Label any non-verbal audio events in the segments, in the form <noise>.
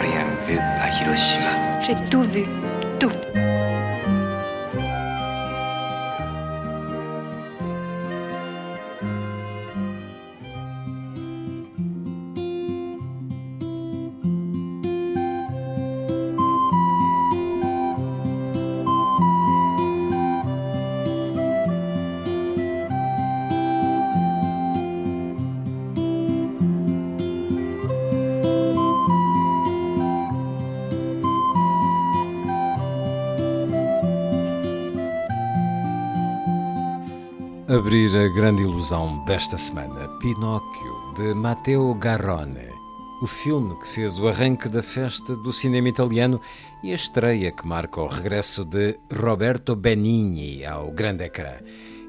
Rien vu à Hiroshima. J'ai tout vu. Tout. Abrir a grande ilusão desta semana, Pinóquio, de Matteo Garrone. O filme que fez o arranque da festa do cinema italiano e a estreia que marca o regresso de Roberto Benigni ao grande ecrã.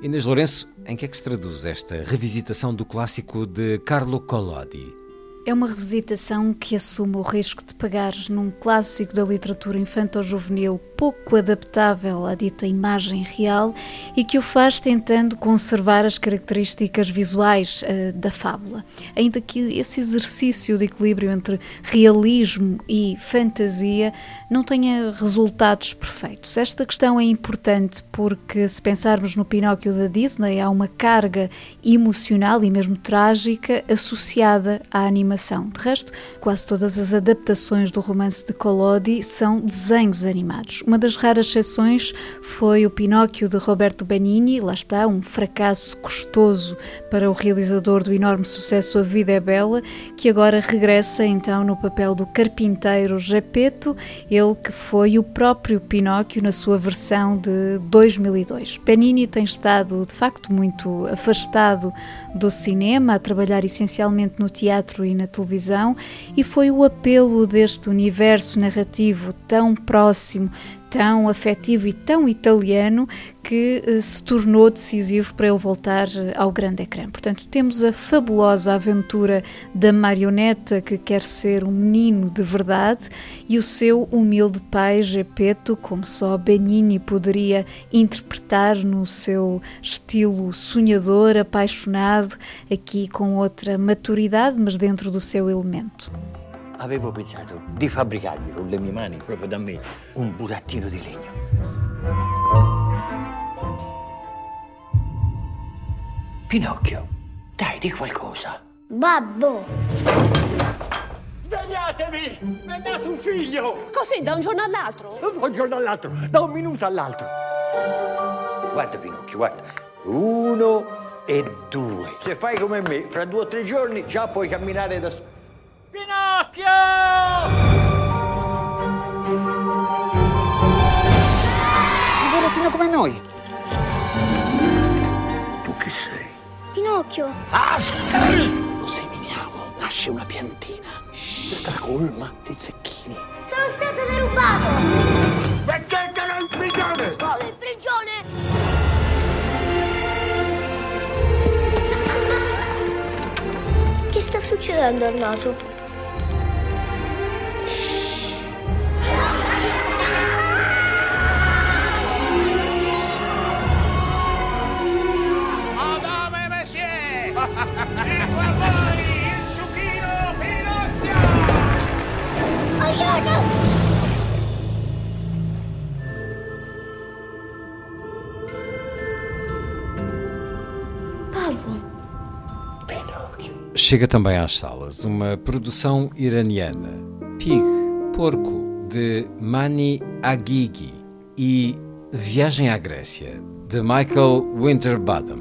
Inês Lourenço, em que é que se traduz esta revisitação do clássico de Carlo Collodi? É uma revisitação que assume o risco de pegar num clássico da literatura infanto-juvenil pouco adaptável à dita imagem real e que o faz tentando conservar as características visuais uh, da fábula. Ainda que esse exercício de equilíbrio entre realismo e fantasia não tenha resultados perfeitos. Esta questão é importante porque, se pensarmos no Pinóquio da Disney, há uma carga emocional e mesmo trágica associada à animação. De resto, quase todas as adaptações do romance de Collodi são desenhos animados. Uma das raras exceções foi o Pinóquio de Roberto Benigni, lá está, um fracasso custoso para o realizador do enorme sucesso A Vida é Bela, que agora regressa então no papel do carpinteiro Gepeto, ele que foi o próprio Pinóquio na sua versão de 2002. Benigni tem estado de facto muito afastado do cinema, a trabalhar essencialmente no teatro e na televisão, e foi o apelo deste universo narrativo tão próximo tão afetivo e tão italiano que eh, se tornou decisivo para ele voltar eh, ao grande ecrã. Portanto, temos a fabulosa aventura da marioneta que quer ser um menino de verdade e o seu humilde pai Gepeto, como só Benigni poderia interpretar no seu estilo sonhador, apaixonado, aqui com outra maturidade, mas dentro do seu elemento. Avevo pensato di fabbricarmi con le mie mani, proprio da me, un burattino di legno. Pinocchio, dai, di qualcosa. Babbo. Svegliatevi! Mi è nato un figlio! Così, da un giorno all'altro? Da un giorno all'altro, da un minuto all'altro. Guarda Pinocchio, guarda. Uno e due. Se fai come me, fra due o tre giorni già puoi camminare da solo. Un burattino come noi. Tu chi sei? Pinocchio. Ah! Lo seminiamo, nasce una piantina. Stracolma di zecchini. Sono stato derubato. Mettetelo in prigione! Come in prigione? Che sta succedendo al naso? Chega também às salas uma produção iraniana, Pig, Porco, de Mani Agigi e Viagem à Grécia, de Michael Winterbottom.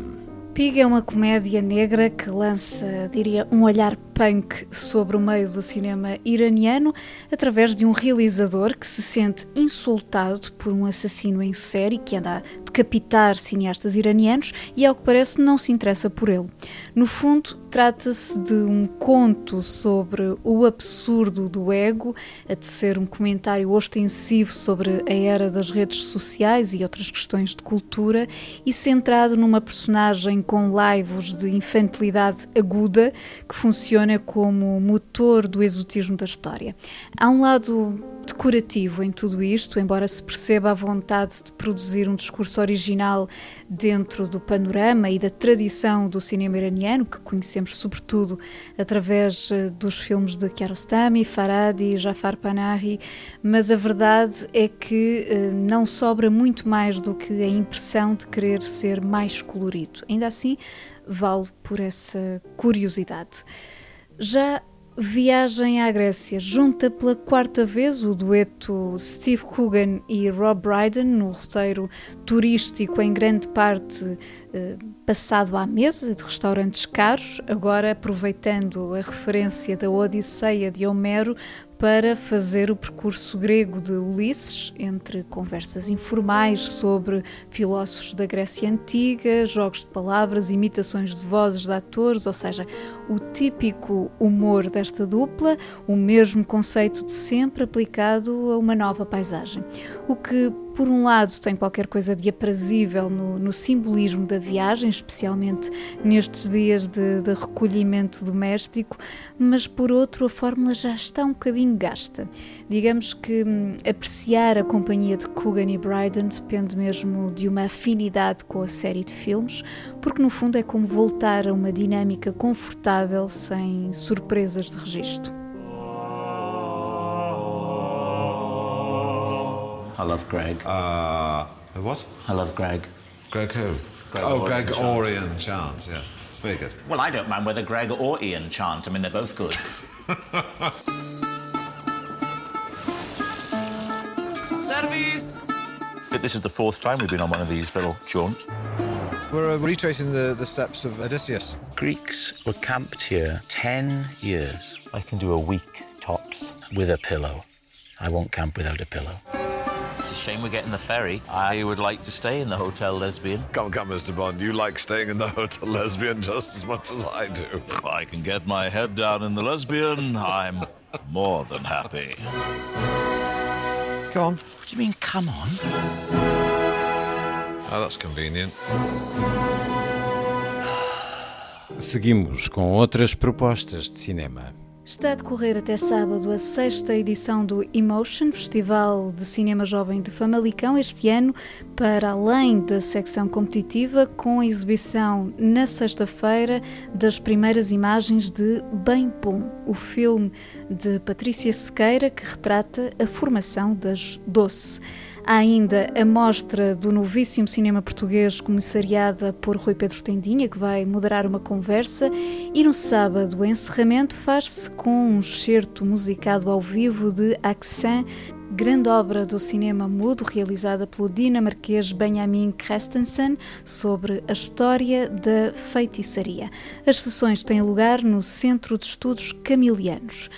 Pig é uma comédia negra que lança, diria, um olhar punk sobre o meio do cinema iraniano através de um realizador que se sente insultado por um assassino em série que anda a decapitar cineastas iranianos e, ao que parece, não se interessa por ele. No fundo, trata-se de um conto sobre o absurdo do ego, a tecer um comentário ostensivo sobre a era das redes sociais e outras questões de cultura e centrado numa personagem com laivos de infantilidade aguda que funciona como motor do exotismo da história. Há um lado decorativo em tudo isto, embora se perceba a vontade de produzir um discurso original dentro do panorama e da tradição do cinema iraniano, que conhecemos sobretudo através eh, dos filmes de Kiarostami, Faradi, Jafar Panahi, mas a verdade é que eh, não sobra muito mais do que a impressão de querer ser mais colorido. Ainda assim, vale por essa curiosidade. Já Viagem à Grécia junta pela quarta vez o dueto Steve Coogan e Rob Brydon no roteiro turístico em grande parte eh, passado à mesa de restaurantes caros, agora aproveitando a referência da Odisseia de Homero para fazer o percurso grego de Ulisses, entre conversas informais sobre filósofos da Grécia Antiga, jogos de palavras, imitações de vozes de atores, ou seja, o típico humor desta dupla, o mesmo conceito de sempre aplicado a uma nova paisagem. O que por um lado, tem qualquer coisa de aprazível no, no simbolismo da viagem, especialmente nestes dias de, de, recolhimento doméstico, mas por outro, a fórmula já está um bocadinho gasta. Digamos que hum, apreciar a companhia de Coogan e Bryden depende mesmo de uma afinidade com a série de filmes, porque no fundo é como voltar a uma dinâmica confortável sem surpresas de registro. I love Greg. Uh, what? I love Greg. Greg who? Greg oh, Orton Greg Chant. Orion Chant, yeah. Very good. Well, I don't mind whether Greg or Ian chant. I mean, they're both good. <laughs> Service! this is the fourth time we've been on one of these little jaunts. We're uh, retracing the, the steps of Odysseus. Greeks were camped here 10 years. I can do a week tops with a pillow. I won't camp without a pillow. It's a shame we're getting the ferry. I would like to stay in the Hotel Lesbian. Come, come, Mr. Bond. You like staying in the <laughs> Hotel Lesbian just as much as I do. If I can get my head down in the lesbian, I'm more than happy. Come on. What do you mean, come on? Oh, that's convenient. Seguimos com outras propostas de cinema. Está a decorrer até sábado a sexta edição do Emotion, Festival de Cinema Jovem de Famalicão, este ano, para além da secção competitiva, com a exibição na sexta-feira das primeiras imagens de Bem Bom, o filme de Patrícia Sequeira que retrata a formação das Doce. Há ainda a mostra do novíssimo cinema português, comissariada por Rui Pedro Tendinha, que vai moderar uma conversa, e no sábado o encerramento faz-se com um excerto musicado ao vivo de Accent, grande obra do cinema mudo realizada pelo dinamarquês Benjamin Christensen sobre a história da feitiçaria. As sessões têm lugar no Centro de Estudos Camilianos.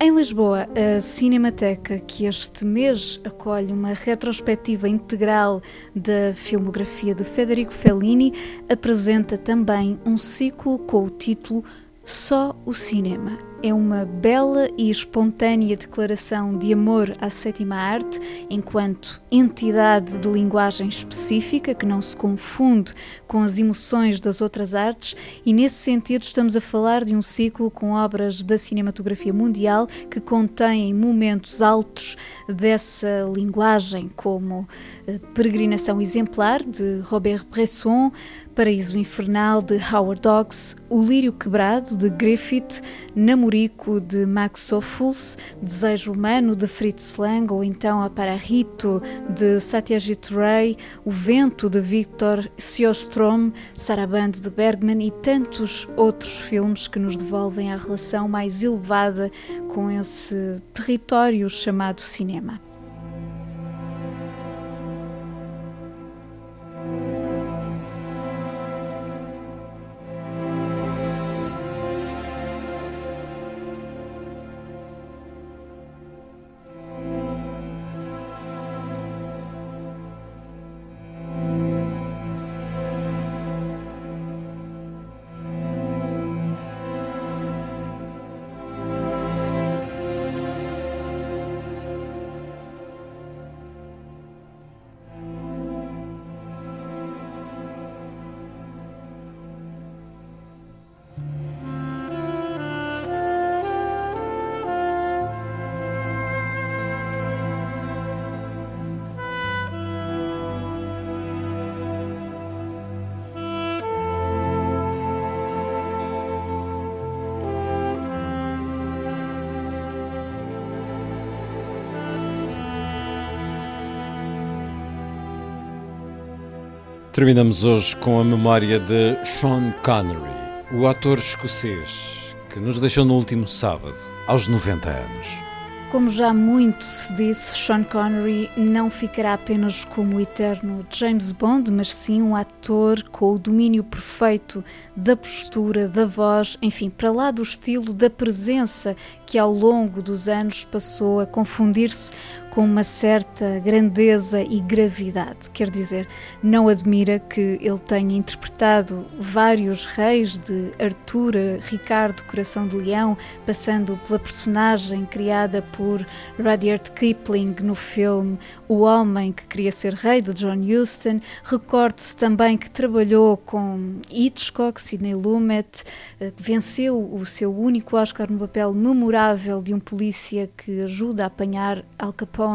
Em Lisboa, a Cinemateca, que este mês acolhe uma retrospectiva integral da filmografia de Federico Fellini, apresenta também um ciclo com o título Só o Cinema. É uma bela e espontânea declaração de amor à sétima arte, enquanto entidade de linguagem específica que não se confunde com as emoções das outras artes, e nesse sentido estamos a falar de um ciclo com obras da cinematografia mundial que contêm momentos altos dessa linguagem, como Peregrinação Exemplar de Robert Bresson, Paraíso Infernal de Howard Hawks, O Lírio Quebrado de Griffith, Namorico de Max Ophuls, Desejo Humano de Fritz Lang ou então A Pararito de Satyajit Ray, O Vento de Victor Sjöström, Saraband de Bergman e tantos outros filmes que nos devolvem a relação mais elevada com esse território chamado cinema. Terminamos hoje com a memória de Sean Connery, o ator escocês que nos deixou no último sábado, aos 90 anos. Como já muito se disse, Sean Connery não ficará apenas como o eterno James Bond, mas sim um ator com o domínio perfeito da postura, da voz, enfim, para lá do estilo, da presença que ao longo dos anos passou a confundir-se com uma certa grandeza e gravidade. Quer dizer, não admira que ele tenha interpretado vários reis, de Arthur Ricardo Coração de Leão, passando pela personagem criada por Rudyard Kipling no filme O Homem que Queria Ser Rei, de John Huston. Recorde-se também que trabalhou com Hitchcock, Sidney Lumet, eh, venceu o seu único Oscar no papel memorável de um polícia que ajuda a apanhar Al Capone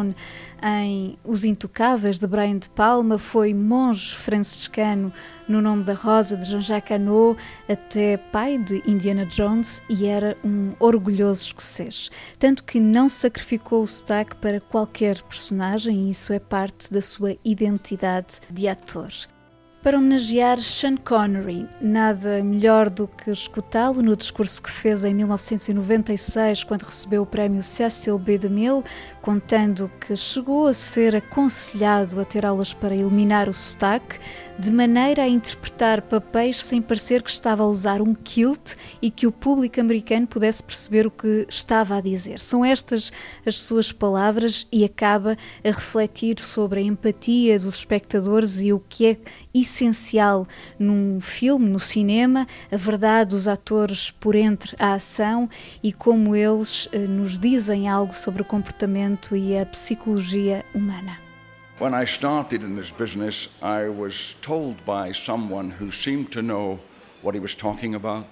Em Os Intocáveis, de Brian de Palma, foi monge franciscano no nome da Rosa, de Jean-Jacques Hano, até pai de Indiana Jones e era um orgulhoso escocês. Tanto que não sacrificou o sotaque para qualquer personagem e isso é parte da sua identidade de ator para homenagear Sean Connery. Nada melhor do que escutá-lo no discurso que fez em 1996, quando recebeu o prémio Cecil B. DeMille, contando que chegou a ser aconselhado a ter aulas para eliminar o sotaque, de maneira a interpretar papéis sem parecer que estava a usar um kilt e que o público americano pudesse perceber o que estava a dizer. São estas as suas palavras e acaba a refletir sobre a empatia dos espectadores e o que é essencial num filme, no cinema, a verdade dos atores por entre a ação e como eles eh, nos dizem algo sobre o comportamento e a psicologia humana. When I started in this business, I was told by someone who seemed to know what he was talking about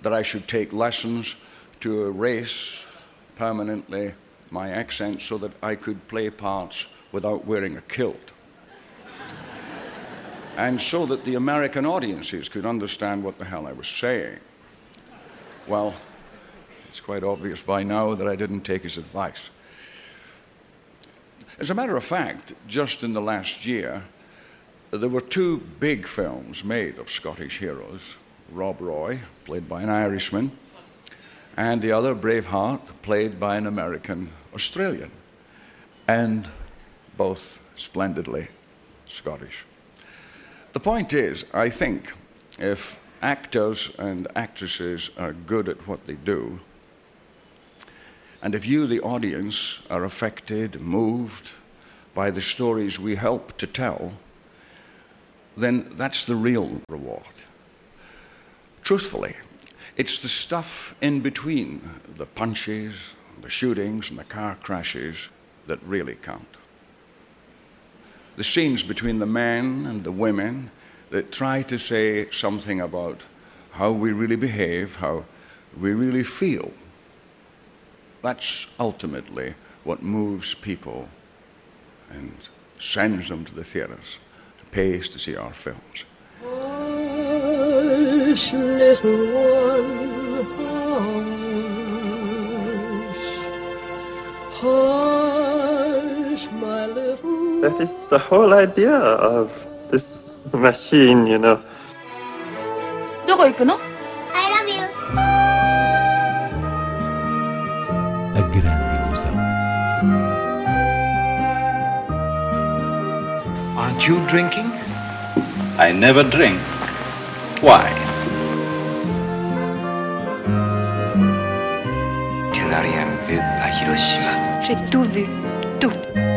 that I should take lessons to erase permanently my accent so that I could play parts without wearing a kilt. and so that the American audiences could understand what the hell I was saying. Well, it's quite obvious by now that I didn't take his advice. As a matter of fact, just in the last year, there were two big films made of Scottish heroes Rob Roy, played by an Irishman, and the other, Braveheart, played by an American Australian, and both splendidly Scottish. The point is, I think if actors and actresses are good at what they do, and if you, the audience, are affected, moved by the stories we help to tell, then that's the real reward. Truthfully, it's the stuff in between the punches, the shootings, and the car crashes that really count. The scenes between the men and the women that try to say something about how we really behave, how we really feel that's ultimately what moves people and sends them to the theatres, pays to see our films. Hush, little one, hush. Hush, my little That is the whole idea of this machine, you know. どこ行くの A grande ilusão. Aren't you drinking? I never drink. Why? Tu n'as rien vu à Hiroshima. J'ai tout vu, tout.